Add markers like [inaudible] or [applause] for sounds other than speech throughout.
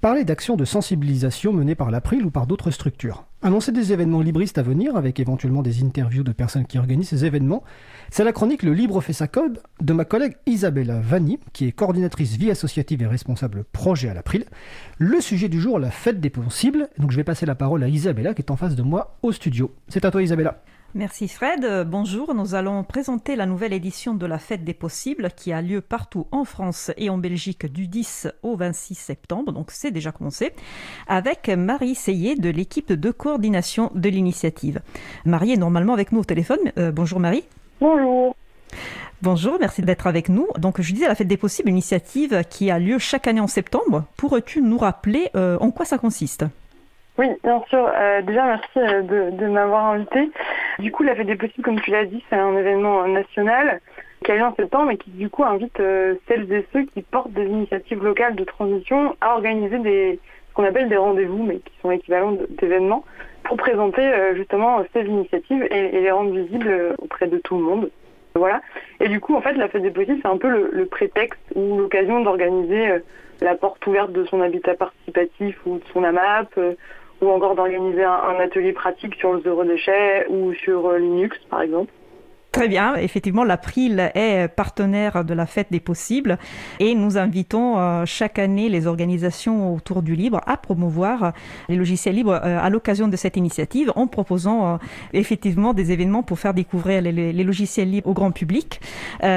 parler d'actions de sensibilisation menées par l'April ou par d'autres structures. Annoncer des événements libristes à venir, avec éventuellement des interviews de personnes qui organisent ces événements, c'est la chronique Le Libre fait sa code de ma collègue Isabella Vanni, qui est coordinatrice vie associative et responsable projet à l'April. Le sujet du jour, la fête des possibles. Donc je vais passer la parole à Isabella qui est en face de moi au studio. C'est à toi Isabella. Merci Fred. Bonjour, nous allons présenter la nouvelle édition de la Fête des Possibles qui a lieu partout en France et en Belgique du 10 au 26 septembre, donc c'est déjà commencé, avec Marie Seyé de l'équipe de coordination de l'initiative. Marie est normalement avec nous au téléphone. Euh, bonjour Marie. Bonjour. Bonjour, merci d'être avec nous. Donc, je disais la Fête des Possibles, initiative qui a lieu chaque année en septembre. Pourrais-tu nous rappeler euh, en quoi ça consiste? Oui, bien sûr. Euh, déjà, merci euh, de, m'avoir invité. Du coup, la Fête des Possibles, comme tu l'as dit, c'est un événement national qui a lieu en septembre et qui, du coup, invite euh, celles et ceux qui portent des initiatives locales de transition à organiser ce qu'on appelle des rendez-vous, mais qui sont équivalents d'événements, pour présenter justement ces initiatives et, les rendre visibles auprès de tout le monde. Voilà. Et du coup, en fait, la Fête des Possibles, c'est un peu le prétexte ou l'occasion d'organiser la porte ouverte de son habitat participatif ou de son AMAP, ou encore d'organiser un, atelier pratique sur le zéro déchet ou sur euh, Linux, par exemple. Très bien. Effectivement, l'April est partenaire de la Fête des Possibles et nous invitons euh, chaque année les organisations autour du libre à promouvoir les logiciels libres euh, à l'occasion de cette initiative en proposant euh, effectivement des événements pour faire découvrir les, logiciels libres au grand public.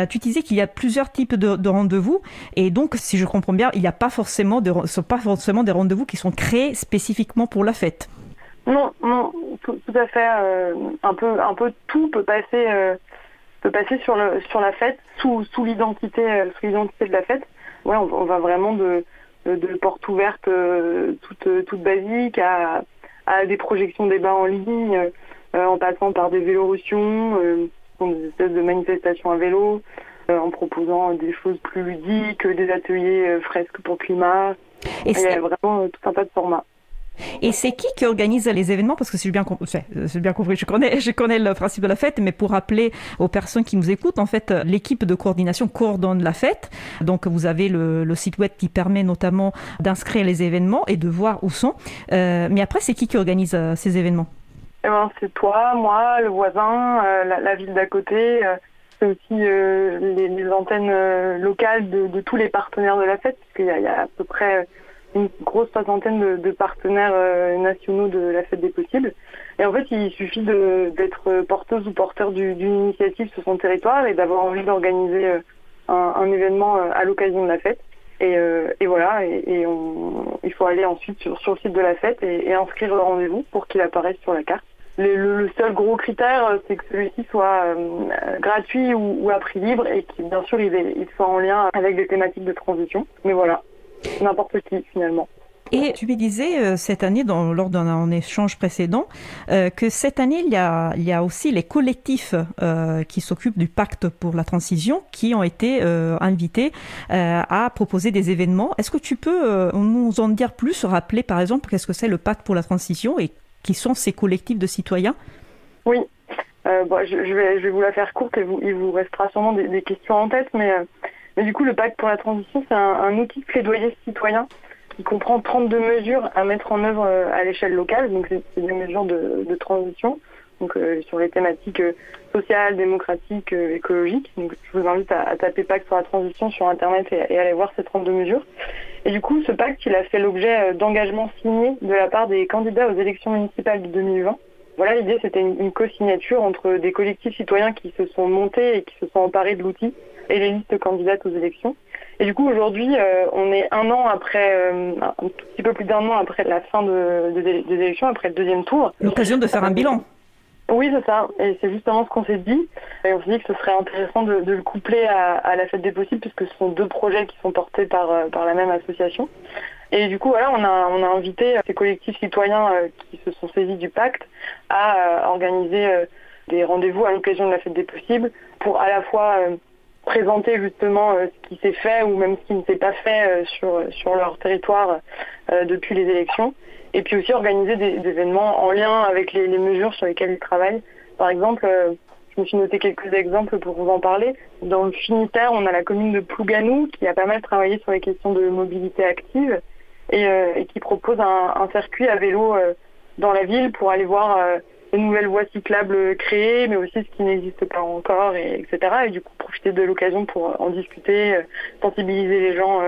tu disais qu'il y a plusieurs types de, rendez-vous et donc, si je comprends bien, il n'y a pas forcément, de, des rendez-vous qui sont créés spécifiquement pour la fête. Non, non, tout, à fait. Euh, un peu, un peu tout peut passer, euh, peut passer sur le, sur la fête, sous, sous l'identité, euh, sous l'identité de la fête. Ouais, on, va vraiment de, de, portes ouvertes toutes, toutes basiques à, à des projections débats en ligne, en passant par des vélorussions, des espèces de manifestations à vélo, en proposant des choses plus ludiques, des ateliers fresques pour climat. Et il y a vraiment tout un tas de formats. Et c'est qui qui organise les événements? Parce que c'est bien, bien compris, [laughs] je connais, le principe de la fête, mais pour rappeler aux personnes qui nous écoutent, en fait, l'équipe de coordination coordonne la fête. Donc, vous avez le, site web qui permet notamment d'inscrire les événements et de voir où sont. Euh, mais après, c'est qui qui organise euh, ces événements? Eh ben, C'est toi, moi, le voisin, euh, la, ville d'à côté. c'est aussi les, antennes locales de, tous les partenaires de la fête, puisqu'il y, y, a à peu près une grosse soixantaine de, partenaires euh, nationaux de la fête des possibles. Et en fait, il suffit d'être porteuse ou porteur d'une initiative sur son territoire et d'avoir envie d'organiser euh, un, événement euh, à l'occasion de la fête. Et, voilà, et, il faut aller ensuite sur, le site de la fête et, inscrire le rendez-vous pour qu'il apparaisse sur la carte. Le, seul gros critère, c'est que celui-ci soit gratuit ou, à prix libre et qu'il, bien sûr, il, il soit en lien avec des thématiques de transition. Mais voilà, n'importe qui finalement. Et tu me disais euh, cette année, dans, lors d'un échange précédent, euh, que cette année, il y, a, il y a aussi les collectifs euh, qui s'occupent du pacte pour la transition qui ont été invités à proposer des événements. Est-ce que tu peux nous en dire plus, rappeler par exemple qu'est-ce que c'est le pacte pour la transition et qui sont ces collectifs de citoyens? Oui, bon, je, vais, je vais vous la faire courte et vous, il vous restera sûrement des, des questions en tête, mais mais du coup, le pacte pour la transition, c'est un, outil de plaidoyer citoyen qui comprend 32 mesures à mettre en œuvre euh, à l'échelle locale. Donc, c'est des mesures de, transition, donc euh, sur les thématiques euh, sociales, démocratiques, écologiques. Donc, je vous invite à, taper pacte pour la transition sur Internet et, aller voir ces 32 mesures. Et du coup, ce pacte, il a fait l'objet d'engagements signés de la part des candidats aux élections municipales de 2020. Voilà, l'idée, c'était une co-signature entre des collectifs citoyens qui se sont montés et qui se sont emparés de l'outil et les listes candidates aux élections. Et du coup, aujourd'hui, euh, on est un an après, euh, un tout petit peu plus d'un an après la fin de, des élections, après le deuxième tour. L'occasion de faire un bilan. Oui, c'est ça. Et c'est justement ce qu'on s'est dit. Et on s'est dit que ce serait intéressant de, le coupler à, la fête des possibles, puisque ce sont deux projets qui sont portés par, euh, par la même association. Et du coup, voilà, on a, on a invité ces collectifs citoyens qui se sont saisis du pacte à organiser des rendez-vous à l'occasion de la fête des possibles pour à la fois présenter justement euh, ce qui s'est fait ou même ce qui ne s'est pas fait euh, sur, sur leur territoire euh, depuis les élections. Et puis aussi organiser des, événements en lien avec les, mesures sur lesquelles ils travaillent. Par exemple, je me suis noté quelques exemples pour vous en parler. Dans le Finitaire, on a la commune de Plouganou qui a pas mal travaillé sur les questions de mobilité active et, qui propose un, circuit à vélo dans la ville pour aller voir de nouvelles voies cyclables créées, mais aussi ce qui n'existe pas encore, et, etc. Et du coup, profiter de l'occasion pour en discuter, sensibiliser les gens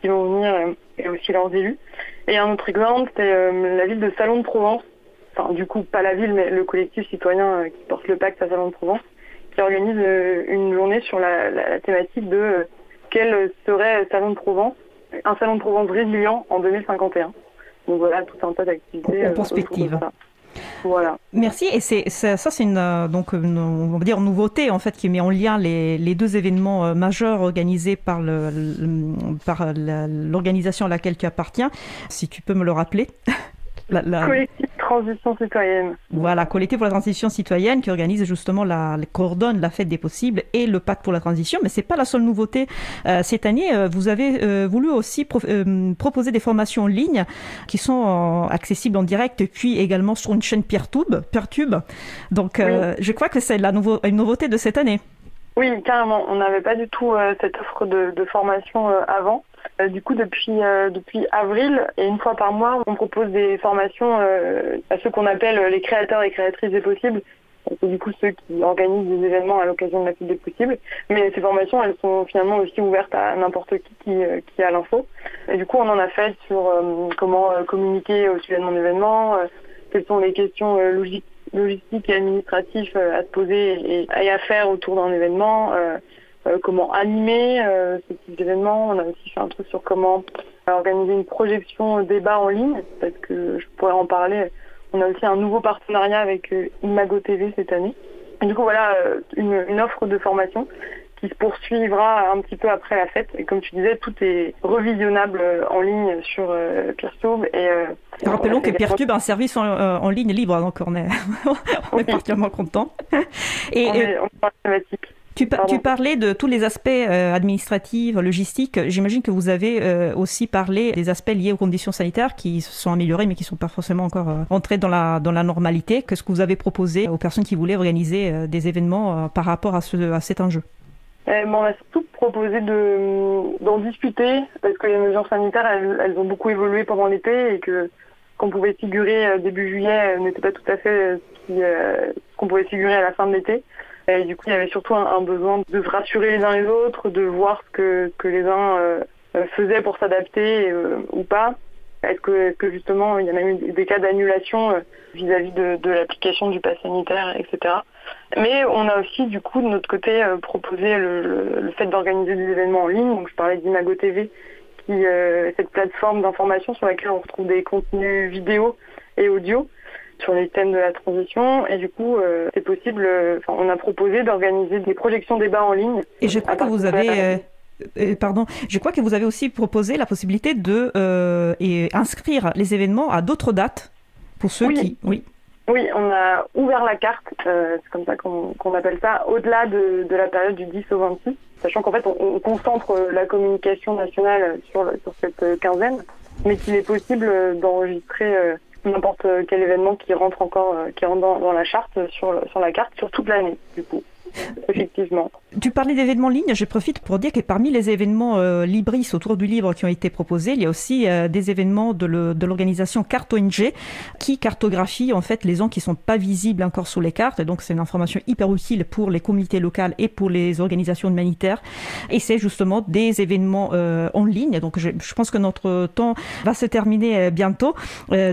qui vont venir et aussi leurs élus. Et un autre exemple, c'est la ville de Salon de Provence, enfin du coup pas la ville, mais le collectif citoyen qui porte le pacte à Salon de Provence, qui organise une journée sur la, thématique de quel serait Salon de Provence, un Salon de Provence résilient en 2051. Donc voilà, tout un tas d'activités. En perspective. Voilà. Merci. Et c'est ça, c'est une euh, donc on va dire nouveauté en fait qui met en lien les, les deux événements euh, majeurs organisés par le, par l'organisation à laquelle tu appartiens. Si tu peux me le rappeler. [laughs] La, Collectif Transition Citoyenne. Voilà, Collectif pour la Transition Citoyenne qui organise justement la, coordonne la fête des possibles et le pacte pour la transition. Mais c'est pas la seule nouveauté euh, cette année. Euh, vous avez euh, voulu aussi proposer des formations en ligne qui sont accessibles en direct puis également sur une chaîne Peertube. Peertube. Donc, je crois que c'est la nouveau, une nouveauté de cette année. Oui, carrément. On n'avait pas du tout cette offre de, de formation avant. Euh, du coup, depuis, euh, depuis avril, et une fois par mois, on propose des formations euh, à ceux qu'on appelle les créateurs et créatrices des possibles. C'est du coup ceux qui organisent des événements à l'occasion de la fête des possibles. Mais ces formations, elles sont finalement aussi ouvertes à n'importe qui qui, qui a l'info. Et du coup, on en a fait sur comment communiquer au sujet de mon événement, quelles sont les questions logistiques et administratives à se poser et, à faire autour d'un événement. Euh, comment animer euh, ce type d'événement. On a aussi fait un truc sur comment organiser une projection débat en ligne, parce que je pourrais en parler. On a aussi un nouveau partenariat avec euh, Imago TV cette année. Et du coup, voilà une, offre de formation qui se poursuivra un petit peu après la fête. Et comme tu disais, tout est revisionnable en ligne sur euh, Peertube. Et, Rappelons que Peertube a un service en, ligne libre, donc on est, [laughs] on est particulièrement content. Et, on est, on est tu, parlais de tous les aspects euh, administratifs, logistiques. J'imagine que vous avez euh, aussi parlé des aspects liés aux conditions sanitaires qui se sont améliorés mais qui ne sont pas forcément encore euh, dans la, dans la normalité. Qu'est-ce que vous avez proposé aux personnes qui voulaient organiser des événements par rapport à, ce, à cet enjeu? On a surtout proposé d'en discuter parce que les mesures sanitaires, elles, ont beaucoup évolué pendant l'été et que qu'on pouvait figurer début juillet n'était pas tout à fait ce qu'on pouvait figurer à la fin de l'été. Et du coup, il y avait surtout un, besoin de se rassurer les uns les autres, de voir ce que, les uns euh, faisaient pour s'adapter euh, ou pas. Est-ce que, justement il y en a eu des cas d'annulation euh, vis-à-vis de, de l'application du pass sanitaire, etc. Mais on a aussi du coup de notre côté proposé le, le, fait d'organiser des événements en ligne. Donc je parlais d'Imago TV, qui est cette plateforme d'information sur laquelle on retrouve des contenus vidéo et audio sur les thèmes de la transition. Et du coup, euh, c'est possible, euh, on a proposé d'organiser des projections débats en ligne. Et je crois que vous avez... Euh, pardon, je crois que vous avez aussi proposé la possibilité de et inscrire les événements à d'autres dates pour ceux qui. Oui. Oui, on a ouvert la carte, c'est comme ça qu'on appelle ça, au-delà de, de, la période du 10 au 26, sachant qu'en fait on, concentre la communication nationale sur, sur cette quinzaine, mais qu'il est possible d'enregistrer n'importe quel événement qui rentre encore, euh, qui rentre dans, la charte sur, sur la carte sur toute l'année, du coup. Effectivement. Tu parlais d'événements en ligne, je profite pour dire que parmi les événements euh, Libris autour du livre qui ont été proposés, il y a aussi euh, des événements de l'organisation Carte ONG qui cartographie en fait les gens qui sont pas visibles encore sur les cartes. donc c'est une information hyper utile pour les communautés locales et pour les organisations humanitaires. Et c'est justement des événements euh, en ligne. Donc je, pense que notre temps va se terminer bientôt.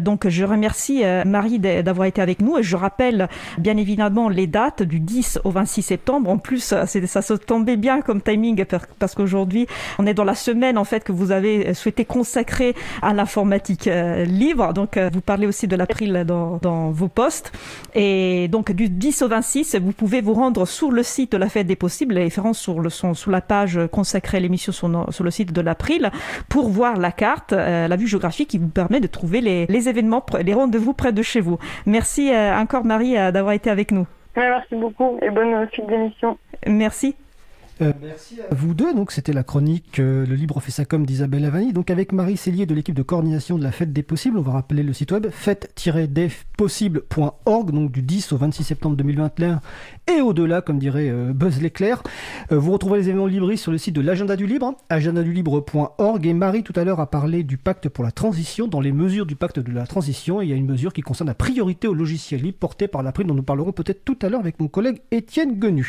donc je remercie Marie d'avoir été avec nous et je rappelle bien évidemment les dates du 10 au 26 septembre. En plus, ça se tombait bien comme timing parce qu'aujourd'hui, on est dans la semaine en fait que vous avez souhaité consacrer à l'informatique euh, libre. Donc, euh, vous parlez aussi de l'April dans, vos posts. Et donc, du 10 au 26, vous pouvez vous rendre sur le site de la Fête des Possibles. Les références sur la page consacrée à l'émission sur, le site de l'April pour voir la carte, euh, la vue géographique qui vous permet de trouver les événements, les rendez-vous près de chez vous. Merci encore Marie d'avoir été avec nous. Merci beaucoup et bonne suite d'émission. Merci. Euh, merci à vous deux. Donc, c'était la chronique euh, Le Libre fait sa com d'Isabelle Lavani. Donc, avec Marie Cellier de l'équipe de coordination de la Fête des Possibles, on va rappeler le site web fête-des-possibles.org, donc du 10 au 26 septembre 2021 et au-delà, comme dirait euh, Buzz l'éclair. vous retrouvez les événements libristes sur le site de l'Agenda du Libre, agendadulibre.org. Et Marie, tout à l'heure, a parlé du pacte pour la transition. Dans les mesures du pacte de la transition, il y a une mesure qui concerne la priorité au logiciel libre portée par la prime dont nous parlerons peut-être tout à l'heure avec mon collègue Étienne Genu.